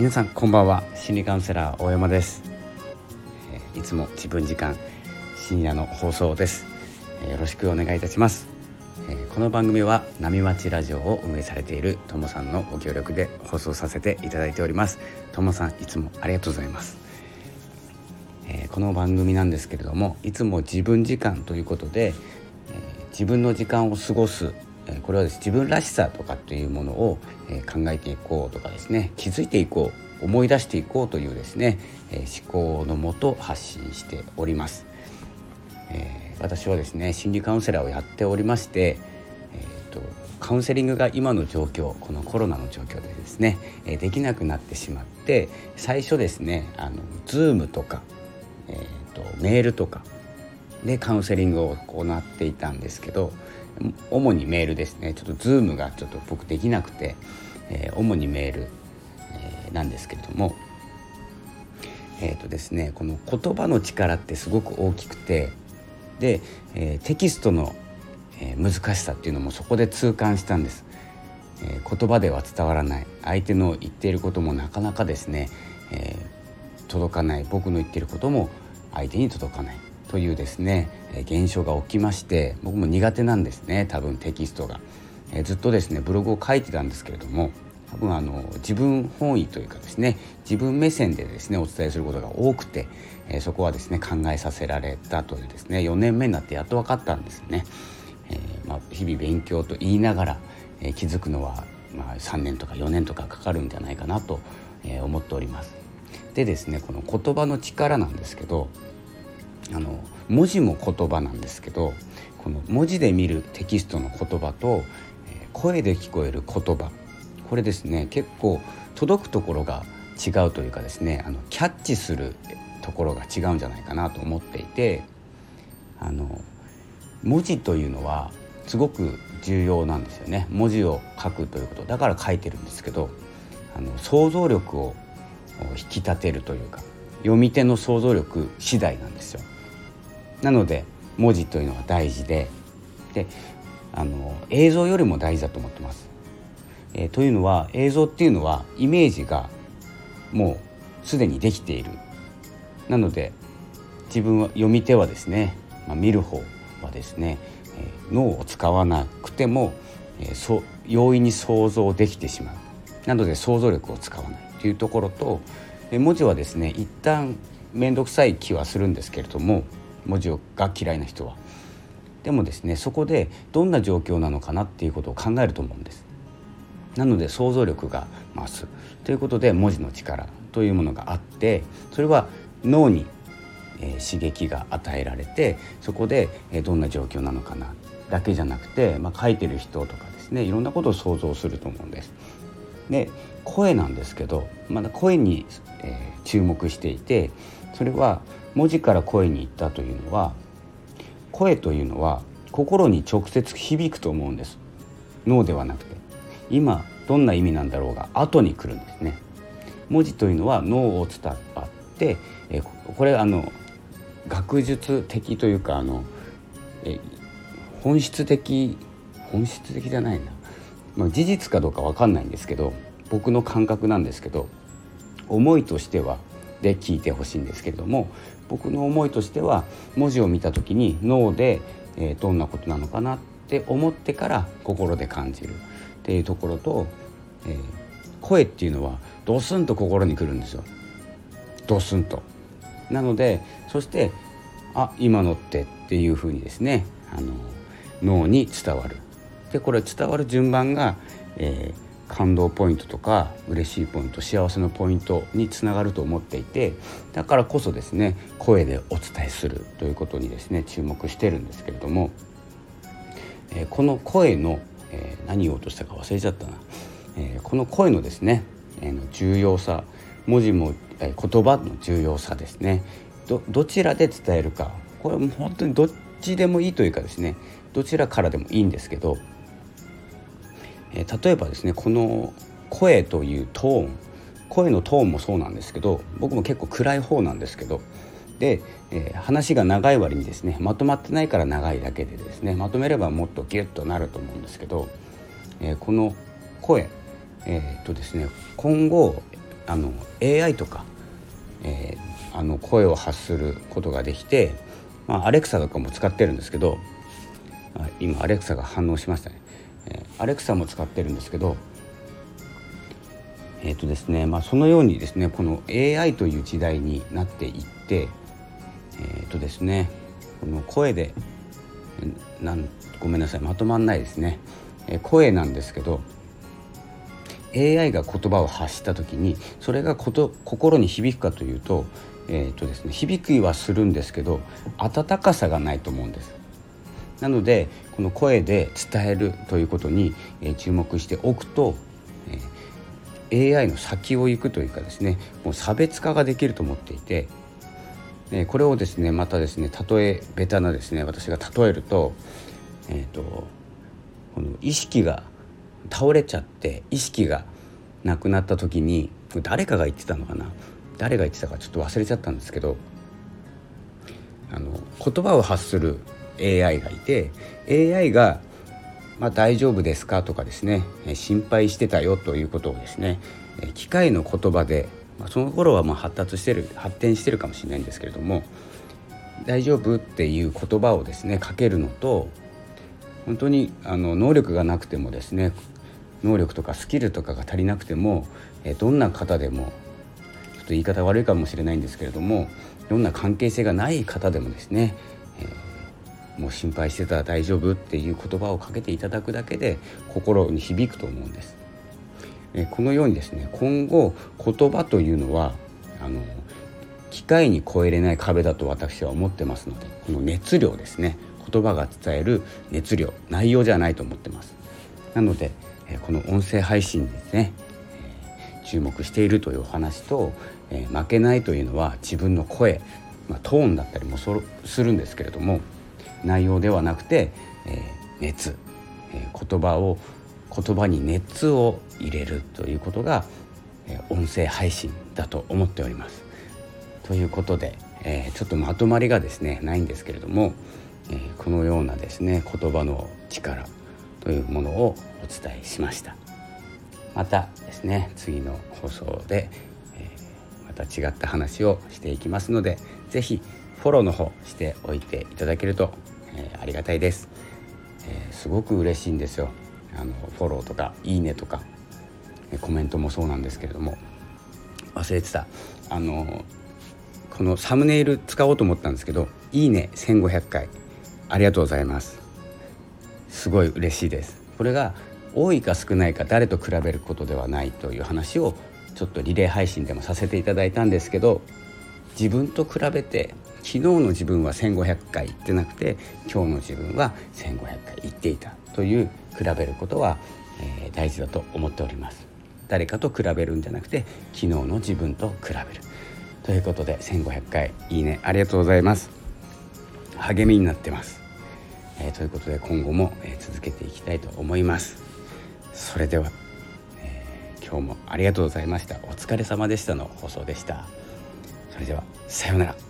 皆さんこんばんは。心理カウンセラー大山です、えいつも自分時間深夜の放送です、えよろしくお願いいたします、えこの番組は波町ラジオを運営されているともさんのご協力で放送させていただいております。ともさんいつもありがとうございます。えこの番組なんですけれどもいつも自分時間ということで、え自分の時間を過ごすこれはです自分らしさとかっていうものを考えていこうとかですね気づいていこう思い出していこうというですね思考のもと発信しております、えー、私はですね心理カウンセラーをやっておりまして、えーと、カウンセリングが今の状況このコロナの状況でですねできなくなってしまって最初ですねあの Zoom とか、えーとメールとかでカウンセリングを行っていたんですけど主にメールですね。ちょっと Zoom がちょっと僕できなくて、えー、主にメール、えー、なんですけれども。えっ、ー、とですねこの言葉の力ってすごく大きくてで、えー、テキストの、えー、難しさっていうのもそこで痛感したんです、えー、言葉では伝わらない。相手の言っていることもなかなかですね、えー、届かない。僕の言っていることも相手に届かない。というですね現象が起きまして僕も苦手なんですね多分テキストが、えずっとですねブログを書いてたんですけれども多分あの自分本位というかですね自分目線でですねお伝えすることが多くて、えそこはですね考えさせられたというですね4年目になってやっと分かったんですね、えー、まあ、日々勉強と言いながら、え気づくのは、まあ、3年とか4年とかかかるんじゃないかなと、え思っております。でですねこの言葉の力なんですけどあの文字も言葉なんですけどこの文字で見るテキストの言葉と、え声で聞こえる言葉。これですね結構届くところが違うというかですねあのキャッチするところが違うんじゃないかなと思っていてあの文字というのはすごく重要なんですよね。文字を書くということ。だから書いてるんですけどあの想像力を引き立てるというか読み手の想像力次第なんですよ。なので文字というのは大事でであの映像よりも大事だと思ってます。えー、というのは映像っていうのはイメージがもうすでにできている。なので自分は読み手はですね、まあ、見る方はですね、えー、脳を使わなくても、えー、そ容易に想像できてしまう。なので想像力を使わないというところとえ文字はですね一旦面倒くさい気はするんですけれども文字が嫌いな人は。でもですねそこでどんな状況なのかなっていうことを考えると思うんです。なので想像力が増すということで文字の力というものがあってそれは脳に、えー、刺激が与えられてそこで、えー、どんな状況なのかなだけじゃなくて、まあ、書いてる人とかですねいろんなことを想像すると思うんです。で声なんですけどまだ声に、え、注目していてそれは文字から声に行ったというのは声というのは心に直接響くと思うんです。脳ではなくて。今どんな意味なんだろうが後に来るんですね。文字というのは脳を伝わってえこれあの学術的というかあのえ本質的本質的じゃないな、まあ、事実かどうか分かんないんですけど僕の感覚なんですけど思いとしてはで聞いてほしいんですけれども僕の思いとしては文字を見た時に脳で、え、どんなことなのかなって思ってから心で感じるっていうところと、えー、声っていうのはドスンと心にくるんですよドスンと。なのでそしてあ今のってっていうふうにですねあの脳に伝わる。でこれ伝わる順番が、えー感動ポイントとか嬉しいポイント幸せのポイントにつながると思っていてだからこそですね声でお伝えするということにですね注目してるんですけれども、えー、この声の、えー、何を言おうとしたか忘れちゃったな、えー、この声のですね、えの重要さ文字も、え言葉の重要さですねどどちらで伝えるか。これも本当にどっちでもいいというかですねどちらからでもいいんですけどえ、例えばですねこの声というトーン声のトーンもそうなんですけど僕も結構暗い方なんですけどで、えー、話が長い割にですねまとまってないから長いだけでですねまとめればもっとギュッとなると思うんですけど、えー、この声、えー、とですね今後あの AI とか、え、あの声を発することができて、まあ、アレクサとかも使ってるんですけど今アレクサが反応しましたね、えー、アレクサも使ってるんですけどえーとですねまあ、そのようにですねこの AI という時代になっていってえーとですねこの声でなんごめんなさいまとまんないですね、えー、声なんですけど AI が言葉を発した時にそれがこと心に響くかというと,、えーとですね、響きはするんですけど温かさがないと思うんです。なのでこの声で伝えるということに、え、注目しておくと、え、AI の先を行くというかですねもう差別化ができると思っていて、え、これをですねまたですね例えベタなですね私が例えると,、えーとこの意識が倒れちゃって意識がなくなった時に誰かが言ってたのかな？誰が言ってたかちょっと忘れちゃったんですけどあの言葉を発する AI がいて AI がまあ、大丈夫ですかとかですね心配してたよということをですね機械の言葉で、まあ、その頃はまあ発達してる発展してるかもしれないんですけれども大丈夫っていう言葉をですねかけるのと本当にあの能力がなくてもですね能力とかスキルとかが足りなくてもどんな方でもちょっと言い方悪いかもしれないんですけれどもどんな関係性がない方でもですね、もう心配してたら大丈夫っていう言葉をかけていただくだけで心に響くと思うんです。えこのようにですね今後言葉というのはあの機械に超えれない壁だと私は思ってますのでこの熱量ですね言葉が伝える熱量内容じゃないと思ってますなのでこの音声配信ですね注目しているというお話と負けないというのは自分の声、まあ、トーンだったりもするんですけれども内容ではなくて熱言葉を言葉に熱を入れるということが音声配信だと思っております。ということで、えー、ちょっとまとまりがですねないんですけれども、えー、このようなですね言葉の力というものをお伝えしましたまたですね次の放送で、えー、また違った話をしていきますので是非フォローの方しておいていただけると、えー、ありがたいです、えー、すごく嬉しいんですよ。あのフォローとかいいねとかコメントもそうなんですけれども。忘れてた。あのこのサムネイル使おうと思ったんですけど「いいね1500回。ありがとうございます」すごい嬉しいです。これが多いか少ないか誰と比べることではないという話をちょっとリレー配信でもさせていただいたんですけど自分と比べて昨日の自分は1500回行ってなくて今日の自分は1500回行っていたという比べることは、えー、大事だと思っております。誰かと比べるんじゃなくて昨日の自分と比べる。ということで1500回いいねありがとうございます。励みになってます。えー、ということで今後も、えー、続けていきたいと思います。それでは、えー、今日もありがとうございました。お疲れ様でしたの放送でした。それではさようなら。